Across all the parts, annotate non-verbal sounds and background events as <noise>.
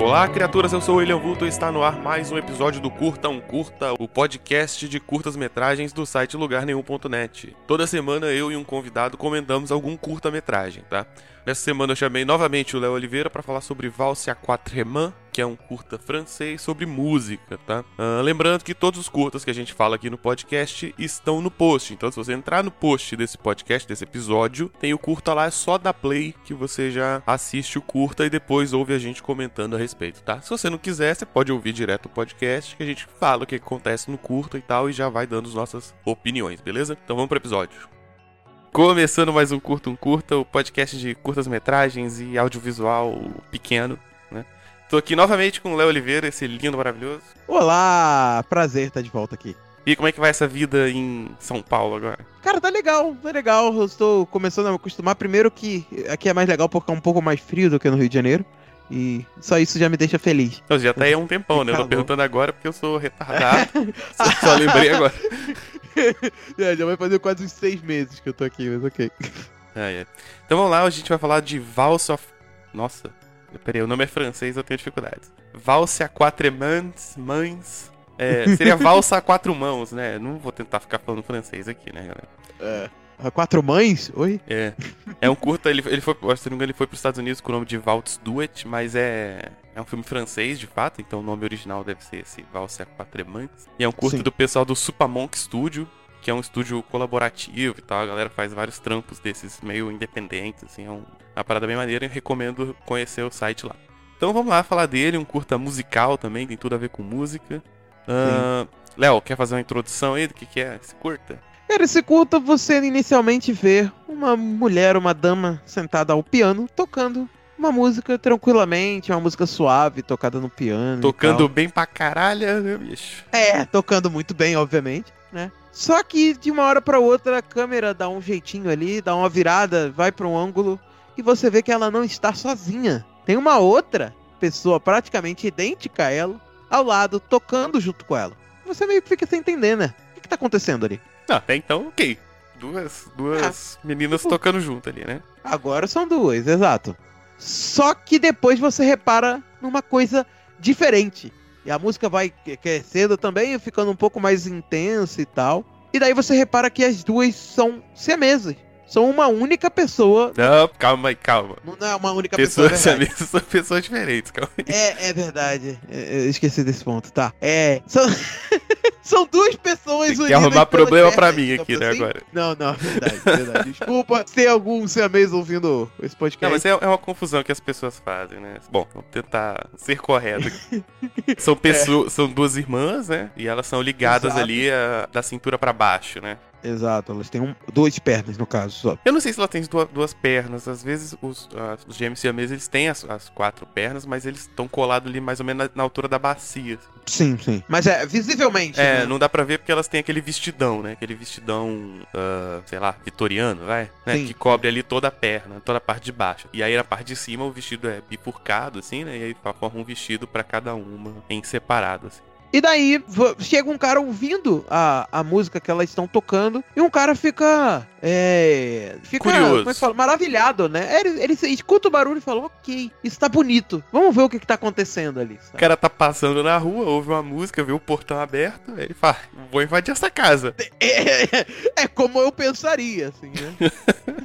Olá, criaturas, eu sou o William Vulto e está no ar mais um episódio do Curta um Curta, o podcast de curtas-metragens do site lugarnenhum.net. Toda semana eu e um convidado comentamos algum curta-metragem, tá? Nessa semana eu chamei novamente o Léo Oliveira para falar sobre Valse à Quatremain, que é um curta francês sobre música, tá? Ah, lembrando que todos os curtas que a gente fala aqui no podcast estão no post. Então, se você entrar no post desse podcast, desse episódio, tem o curta lá, é só dar play que você já assiste o curta e depois ouve a gente comentando a respeito, tá? Se você não quiser, você pode ouvir direto o podcast que a gente fala o que acontece no curta e tal e já vai dando as nossas opiniões, beleza? Então vamos pro episódio. Começando mais um Curta um Curta, o podcast de curtas-metragens e audiovisual pequeno, né? Tô aqui novamente com o Léo Oliveira, esse lindo, maravilhoso. Olá, prazer estar de volta aqui. E como é que vai essa vida em São Paulo agora? Cara, tá legal, tá legal. Eu estou começando a me acostumar. Primeiro que aqui é mais legal porque é um pouco mais frio do que no Rio de Janeiro. E só isso já me deixa feliz. Eu já tá aí há um tempão, né? Eu tô perguntando agora porque eu sou retardado. <laughs> só, só lembrei agora. <laughs> é, já vai fazer quase uns seis meses que eu tô aqui, mas ok. Ah, é. Então vamos lá, a gente vai falar de Valse of... Nossa, peraí, o nome é francês, eu tenho dificuldades. Valse a quatro mãos, mães... É, seria valsa a quatro mãos, né? Não vou tentar ficar falando francês aqui, né, galera? É. A Quatro Mães? Oi? É. É um curta, ele, ele foi, se não me engano, ele foi pros Estados Unidos com o nome de Waltz Duet, mas é, é um filme francês, de fato, então o nome original deve ser esse Valse a Mães. E é um curta Sim. do pessoal do Supamonk Studio, que é um estúdio colaborativo e tal, a galera faz vários trampos desses meio independentes, assim, é um- uma parada bem maneira e recomendo conhecer o site lá. Então vamos lá falar dele, um curta musical também, tem tudo a ver com música. Ah, Léo, quer fazer uma introdução aí do que, que é esse curta? Cara, esse culto você inicialmente vê uma mulher, uma dama sentada ao piano, tocando uma música tranquilamente, uma música suave, tocada no piano. Tocando bem pra caralho, né, bicho? É, tocando muito bem, obviamente, né? Só que de uma hora pra outra a câmera dá um jeitinho ali, dá uma virada, vai pra um ângulo e você vê que ela não está sozinha. Tem uma outra pessoa praticamente idêntica a ela ao lado, tocando junto com ela. Você meio que fica sem entender, né? O que, que tá acontecendo ali? Não, até então, ok. Duas, duas meninas tipo- tocando junto ali, né? Agora são duas, exato. Só que depois você repara numa coisa diferente. E a música vai crescendo também, ficando um pouco mais intensa e tal. E daí você repara que as duas são siamesas. São uma única pessoa. Não, calma aí, calma. Não é uma única pessoa. Pessoas é <laughs> são pessoas diferentes, calma aí. É, é verdade. É, eu esqueci desse ponto, tá. É. São, <laughs> são duas pessoas Tem que unidas arrumar problema pra mim aqui, né, assim. agora. Não, não, é verdade, é verdade. Desculpa <laughs> se tem algum siamês ouvindo esse podcast. Não, mas é, é uma confusão que as pessoas fazem, né? Bom, vamos tentar ser correto aqui. São pessoas, são duas irmãs, né? E elas são ligadas Exato. ali a- da cintura pra baixo, né? Exato, elas têm um, duas pernas no caso só. Eu não sei se ela tem duas, duas pernas. Às vezes os, ah, os gêmeos siameses, eles têm as, as quatro pernas, mas eles estão colados ali mais ou menos na, na altura da bacia. assim. Sim, sim. Mas é visivelmente. É, né? não dá pra ver porque elas têm aquele vestidão, né? Aquele vestidão, ah, sei lá, vitoriano, vai? Né? Que cobre ali toda a perna, toda a parte de baixo. E aí na parte de cima o vestido é bifurcado, assim, né? E aí forma um vestido pra cada uma em separado, assim. E daí chega um cara ouvindo a, a música que elas estão tocando e um cara fica. É. Fica. Curioso. Como é que fala? Maravilhado, né? Ele, ele escuta o barulho e fala: Ok, isso tá bonito. Vamos ver o que, que tá acontecendo ali. O sabe? cara tá passando na rua, ouve uma música, vê o portão aberto, ele fala, vou invadir essa casa. <laughs> É, é como eu pensaria, assim, né?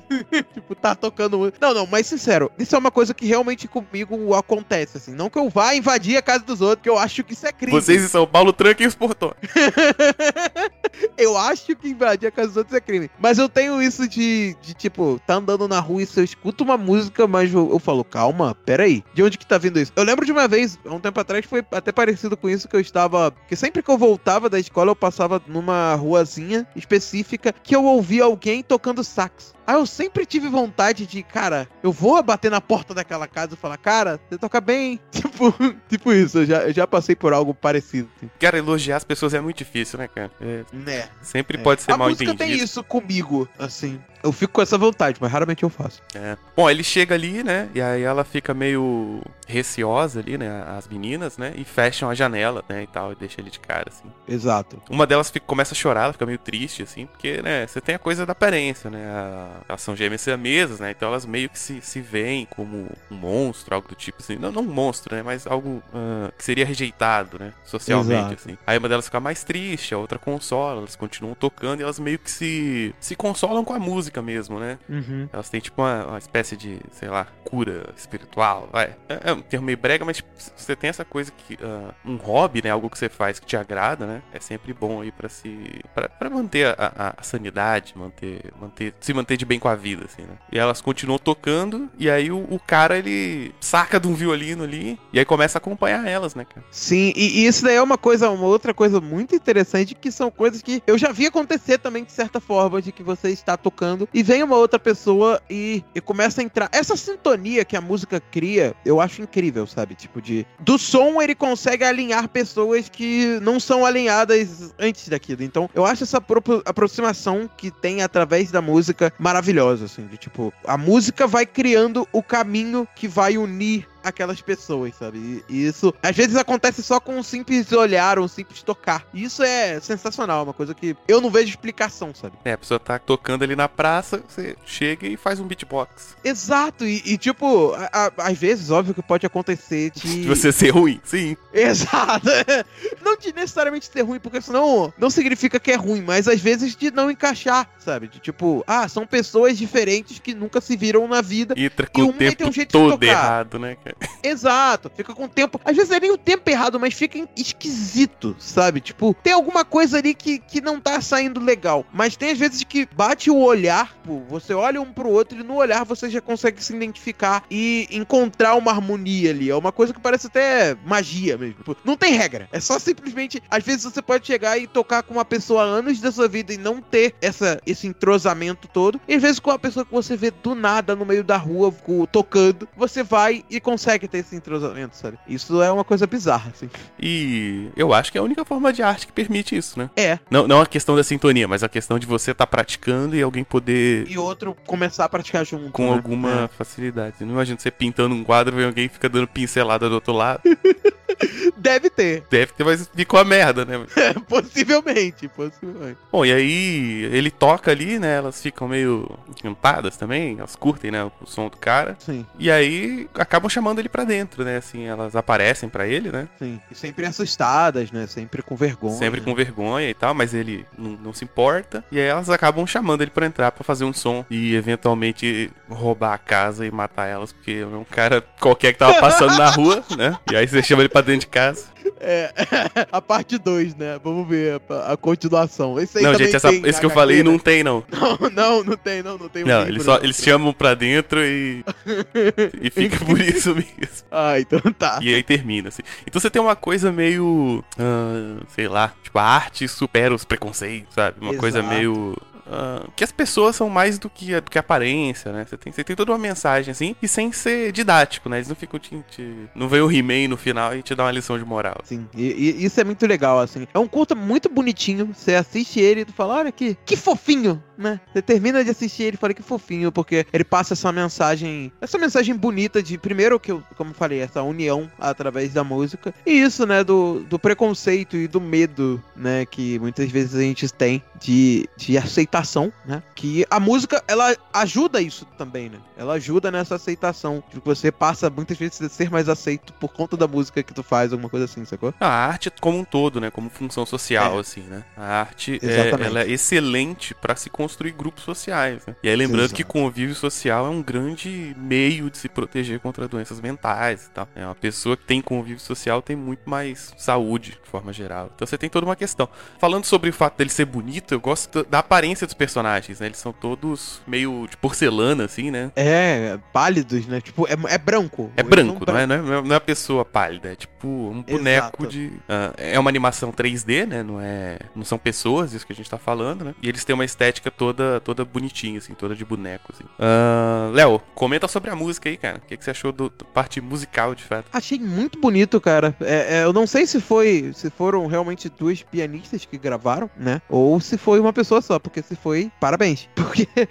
<laughs> tipo, tá tocando. Não, não, mas sincero, isso é uma coisa que realmente comigo acontece, assim. Não que eu vá invadir a casa dos outros, que eu acho que isso é crime. Vocês São Paulo tranquem os portões. <laughs> eu acho que invadir a casa dos outros é crime. Mas eu tenho isso de, de tipo, tá andando na rua e se eu escuto uma música, mas eu, eu falo, calma, peraí, de onde que tá vindo isso? Eu lembro de uma vez, há um tempo atrás, foi até parecido com isso que eu estava. Porque sempre que eu voltava da escola, eu passava numa ruazinha específica que eu ouvia alguém tocando sax. Aí eu sempre tive vontade de, cara, eu vou bater na porta daquela casa e falar, cara, você toca bem. <laughs> Tipo, tipo isso, eu já, eu já passei por algo parecido. Cara, elogiar as pessoas é muito difícil, né, cara? É, Né? sempre É. pode ser a mal música entendido. tem isso comigo, assim. Eu fico com essa vontade, mas raramente eu faço. É. Bom, ele chega ali, né? E aí ela fica meio receosa ali, né? As meninas, né? E fecham a janela, né? E tal, e deixa ele de cara, assim. Exato. Uma delas fica, começa a chorar, ela fica meio triste, assim, porque, né? Você tem a coisa da aparência, né? A, elas são gêmeas siamesas, né? Então elas meio que se, se veem como um monstro, algo do tipo assim. Não, não um monstro, né? Mas algo ah, que seria rejeitado, né? Socialmente, Exato. assim. Aí uma delas fica mais triste, a outra consola, elas continuam tocando e elas meio que se, se consolam com a música mesmo, né? Uhum. Elas têm tipo uma, uma espécie de, sei lá, cura espiritual, vai. É, é um termo meio brega, mas tipo, você tem essa coisa que. ah, um hobby, né? Algo que você faz que te agrada, né? É sempre bom aí pra se. pra, pra manter a, a- a sanidade, manter, manter. se manter de bem com a vida, assim, né? E elas continuam tocando, e aí o, o cara ele saca de um violino ali, e aí começa a acompanhar elas, né, cara? Sim, e, e isso daí é uma coisa, uma outra coisa muito interessante, que são coisas que eu já vi acontecer também de certa forma, de que você está tocando e vem uma outra pessoa e, e começa a entrar. Essa sintonia que a música cria, eu acho incrível, sabe? Tipo, de. Do som ele consegue alinhar pessoas que não são alinhadas antes daquilo. Então, eu acho essa apro- aproximação que tem através da música maravilhosa, assim, de tipo, a música vai criando o caminho que vai unir aquelas pessoas, sabe? E e isso às vezes acontece só com um simples olhar ou um simples tocar. E isso é sensacional, uma coisa que eu não vejo explicação, sabe? É, a pessoa tá tocando ali na praça, você chega e faz um beatbox. Exato, e, e, tipo, a- a- às vezes, óbvio que pode acontecer <laughs> de. De você ser ruim, sim. Exato. <laughs> Não de necessariamente ser ruim, porque senão não significa que é ruim, mas às vezes de não encaixar, sabe? De tipo, ah, são pessoas diferentes que nunca se viram na vida. E com o uma tem tempo um jeito de todo errado, né, cara? <laughs> Exato, fica com o tempo. Às vezes é nem o tempo errado, mas fica esquisito, sabe? Tipo, tem alguma coisa ali que, que não tá saindo legal. Mas tem às vezes que bate o olhar, pô, você olha um pro outro e no olhar você já consegue se identificar e encontrar uma harmonia ali. É uma coisa que parece até magia mesmo. Tipo, não tem regra. É só simplesmente. Às vezes você pode chegar e tocar com uma pessoa anos da sua vida e não ter essa, esse entrosamento todo. E às vezes com uma pessoa que você vê do nada no meio da rua tocando, você vai e consegue ter esse entrosamento, sabe? Isso é uma coisa bizarra, assim. E eu acho que é a única forma de arte que permite isso, né? É. Não, não a questão da sintonia, mas a questão de você estar praticando e alguém poder E outro começar a praticar junto. com né? alguma facilidade. Eu não imagino você pintando um quadro e alguém fica dando pincelada do outro lado. <laughs> <laughs> Deve ter. Deve ter, mas ficou a merda, né? <laughs> possivelmente, possivelmente. Bom, e aí ele toca ali, né? Elas ficam meio encantadas também, elas curtem, né? O som do cara. Sim, E aí acabam chamando ele pra dentro, né? Assim, elas aparecem pra ele, né? sim. E sempre assustadas, né? Sempre com vergonha. Sempre com vergonha e tal, mas ele não, não se importa. E aí elas acabam chamando ele pra entrar pra fazer um som e eventualmente roubar a casa e matar elas, porque é um cara qualquer que tava passando na rua, né? E aí você chama ele pra dentro de casa. É, <laughs> a parte 2, né? Vamos ver a, a continuação. Esse aí não, gente, essa, esse que eu falei não tem, não. <laughs> Não, não, não tem, não, não tem um Não, eles, só, eles chamam pra dentro e. <laughs> e fica por isso mesmo. Ah, então tá. E aí termina, assim. Então você tem uma coisa meio. ah, sei lá, tipo, a arte supera os preconceitos, sabe? Uma coisa Exato. meio. Ah, que as pessoas são mais do que, do que aparência, né? Você tem, você tem toda uma mensagem assim, e sem ser didático, né? Eles não ficam te. te- não vem o He-Man no final e te dá uma lição de moral. Sim, e, e isso é muito legal, assim. É um curta muito bonitinho. Você assiste ele e tu fala, olha que, que fofinho, né? Você termina de assistir ele e fala que fofinho, porque ele passa essa mensagem, essa mensagem bonita de, primeiro que eu, como eu falei, essa união através da música. E isso, né, do, do preconceito e do medo, né, que muitas vezes a gente tem de, de aceitação, né? Que a música, ela ajuda isso também, né? Ela ajuda nessa aceitação, de que você passa muitas vezes a ser mais aceito por conta da música que tu faz, alguma coisa assim, sacou? A arte como um todo, né? Como função social, É. assim, né? A arte é, ela é excelente pra se construir grupos sociais, né? E aí lembrando Exato. que convívio social é um grande meio de se proteger contra doenças mentais e tal. É uma pessoa que tem convívio social tem muito mais saúde, de forma geral. Então você tem toda uma questão. Falando sobre o fato dele ser bonito, eu gosto da aparência dos personagens, né? Eles são todos meio de porcelana, assim, né? É, pálidos, né? Tipo, é, é branco. É branco, são não é, não, é, não é a pessoa pálida, é tipo um boneco Exato. de. ah, é uma animação 3D, né? Não é. Não são pessoas, isso que a gente tá falando, né? E eles têm uma estética toda, toda bonitinha, assim, toda de boneco, assim. Uh, Léo, comenta sobre a música aí, cara. O que, que você achou da parte musical, de fato? Achei muito bonito, cara. É, é, eu não sei se foi, se foram realmente duas pianistas que gravaram, né? Ou se foi uma pessoa só, porque se foi, parabéns. <laughs> Porque,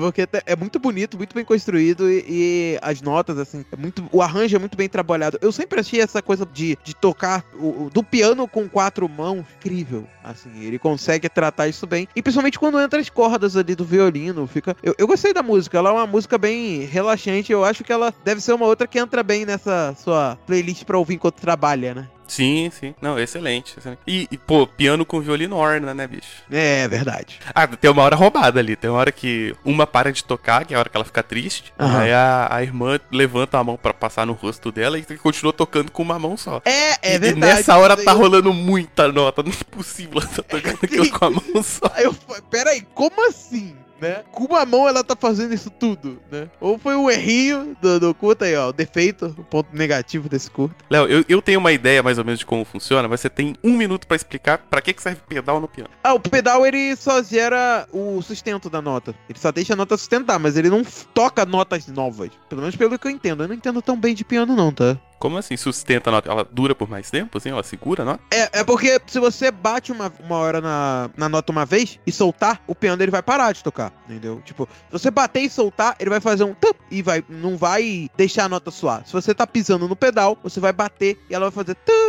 porque é muito bonito, muito bem construído e, e as notas, assim, é muito, o arranjo é muito bem trabalhado. Eu sempre achei essa coisa de, de tocar o, do piano com quatro mãos incrível. Assim, ele consegue tratar isso bem. E principalmente quando entra as cordas ali do violino, fica. Eu, eu gostei da música, ela é uma música bem relaxante. Eu acho que ela deve ser uma outra que entra bem nessa sua playlist pra ouvir enquanto trabalha, né? Sim, sim. Não, excelente. excelente. E, e, pô, piano com violino orna, né, bicho? É, verdade. Ah, tem uma hora roubada ali. Tem uma hora que uma para de tocar, que é a hora que ela fica triste. Uhum. Aí a, a, irmã levanta a mão para passar no rosto dela e continua tocando com uma mão só. É, é e, verdade. E nessa hora tá rolando muita nota. Não é possível ela tá tocando <laughs> aquilo com a mão só. Aí eu, peraí, como assim? Né? Com uma mão ela tá fazendo isso tudo, né? Ou foi um errinho do, do curto aí, ó, o defeito, o ponto negativo desse curto. Léo, eu, eu tenho uma ideia mais ou menos de como funciona, mas você tem um minuto para explicar para que, que serve pedal no piano. Ah, o pedal ele só gera o sustento da nota. Ele só deixa a nota sustentar, mas ele não toca notas novas. Pelo menos pelo que eu entendo. Eu não entendo tão bem de piano, não, tá? Como assim sustenta a nota? Ela dura por mais tempo, assim? Ela segura a nota? É, é porque se você bate uma, uma hora na, na nota uma vez e soltar, o piano ele vai parar de tocar, entendeu? Tipo, se você bater e soltar, ele vai fazer um tup e vai, não vai deixar a nota suar. Se você tá pisando no pedal, você vai bater e ela vai fazer tup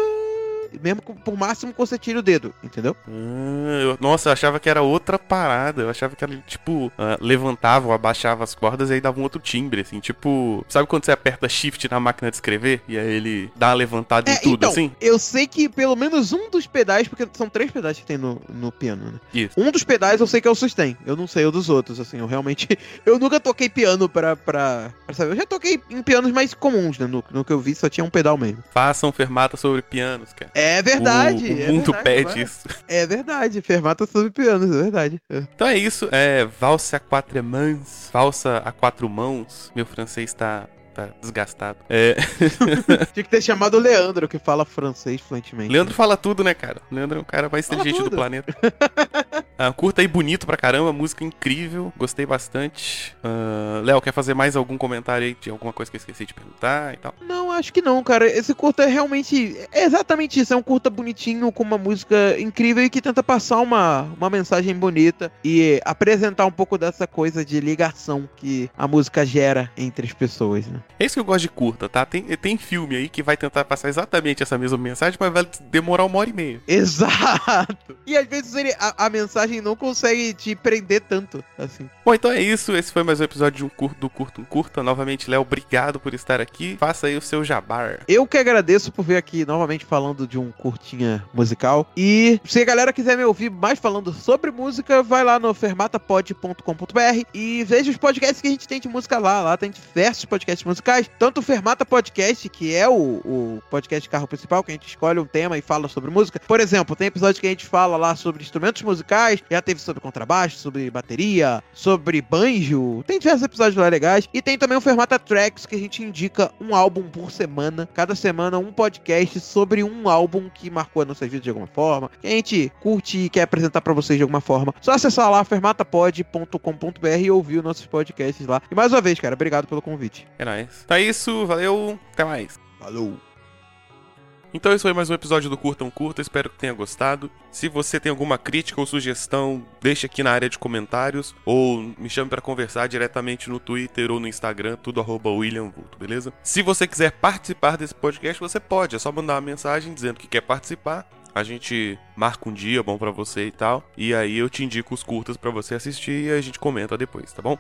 mesmo por máximo que você tire o dedo, entendeu? Ah, eu, nossa, eu achava que era outra parada. Eu achava que era tipo, uh, levantava ou abaixava as cordas e aí dava um outro timbre, assim. Tipo, sabe quando você aperta shift na máquina de escrever e aí ele dá uma levantada é, em tudo, então, assim? Eu sei que pelo menos um dos pedais, porque são três pedais que tem no, no piano, né? Isso. Um dos pedais eu sei que é o sustain. Eu não sei o dos outros, assim. Eu realmente. <laughs> Eu nunca toquei piano pra, pra, pra saber. Eu já toquei em pianos mais comuns, né? No, no que eu vi só tinha um pedal mesmo. Façam fermata sobre pianos, cara. É verdade. O, o é mundo verdade, pede isso. <laughs> É verdade. Fermata sobre pianos, é verdade. É. Então é isso. É valsa a quatro mãos, valsa a quatro mãos. Meu francês tá tá desgastado. É. <laughs> Tinha que ter chamado o Leandro, que fala francês fluentemente. Leandro fala tudo, né, cara? Leandro é o cara mais inteligente do planeta. <laughs> ah, curta aí, bonito pra caramba, música incrível, gostei bastante. Uh, Léo, quer fazer mais algum comentário aí de alguma coisa que eu esqueci de perguntar e tal? Não, acho que não, cara. Esse curta é realmente. É exatamente isso. É um curta bonitinho, com uma música incrível e que tenta passar uma, uma mensagem bonita e apresentar um pouco dessa coisa de ligação que a música gera entre as pessoas, né? É isso que eu gosto de curta, tá? Tem, tem filme aí que vai tentar passar exatamente essa mesma mensagem, mas vai demorar uma hora e meia. Exato! E às vezes ele, a, a, mensagem não consegue te prender tanto, assim. Bom, então é isso. Esse foi mais um episódio de um curto do Curto um Curta. Novamente, Léo, obrigado por estar aqui. Faça aí o seu jabar. Eu que agradeço por vir aqui novamente falando de um curtinha musical. E se a galera quiser me ouvir mais falando sobre música, vai lá no fermatapod.com.br e veja os podcasts que a gente tem de música lá. Lá tem diversos podcasts musicais tanto o Fermata Podcast, que é o, o podcast carro principal, que a gente escolhe um tema e fala sobre música. Por exemplo, tem episódio que a gente fala lá sobre instrumentos musicais, já teve sobre contrabaixo, sobre bateria, sobre banjo. Tem diversos episódios lá legais. E tem também o Fermata Tracks, que a gente indica um álbum por semana. Cada semana, um podcast sobre um álbum que marcou a nossa vida de alguma forma, que a gente curte e quer apresentar para vocês de alguma forma. Só acessar lá fermatapod.com.br e ouvir os nossos podcasts lá. E mais uma vez, cara, obrigado pelo convite. É nóis. Então é isso, valeu, até mais. Falou. Então esse foi mais um episódio do Curta um Curta, espero que tenha gostado. Se você tem alguma crítica ou sugestão, deixe aqui na área de comentários ou me chame para conversar diretamente no Twitter ou no Instagram, tudo arroba William Vulto, beleza? Se você quiser participar desse podcast, você pode, é só mandar uma mensagem dizendo que quer participar. A gente marca um dia bom para você e tal, e aí eu te indico os curtas para você assistir e a gente comenta depois, tá bom?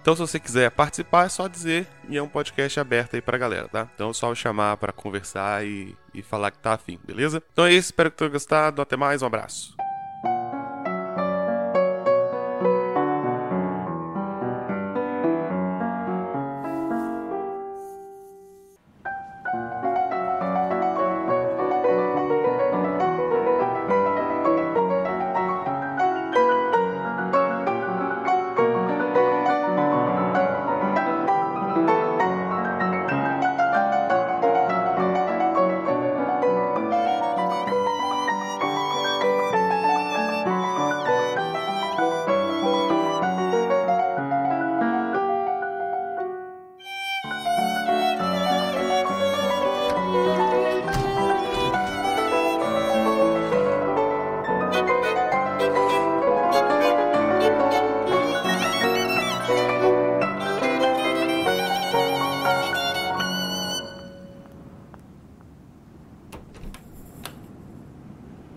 Então, se você quiser participar, é só dizer e é um podcast aberto aí pra galera, tá? Então, é só chamar para conversar e, e falar que tá afim, beleza? Então é isso, espero que tenham gostado. Até mais, um abraço.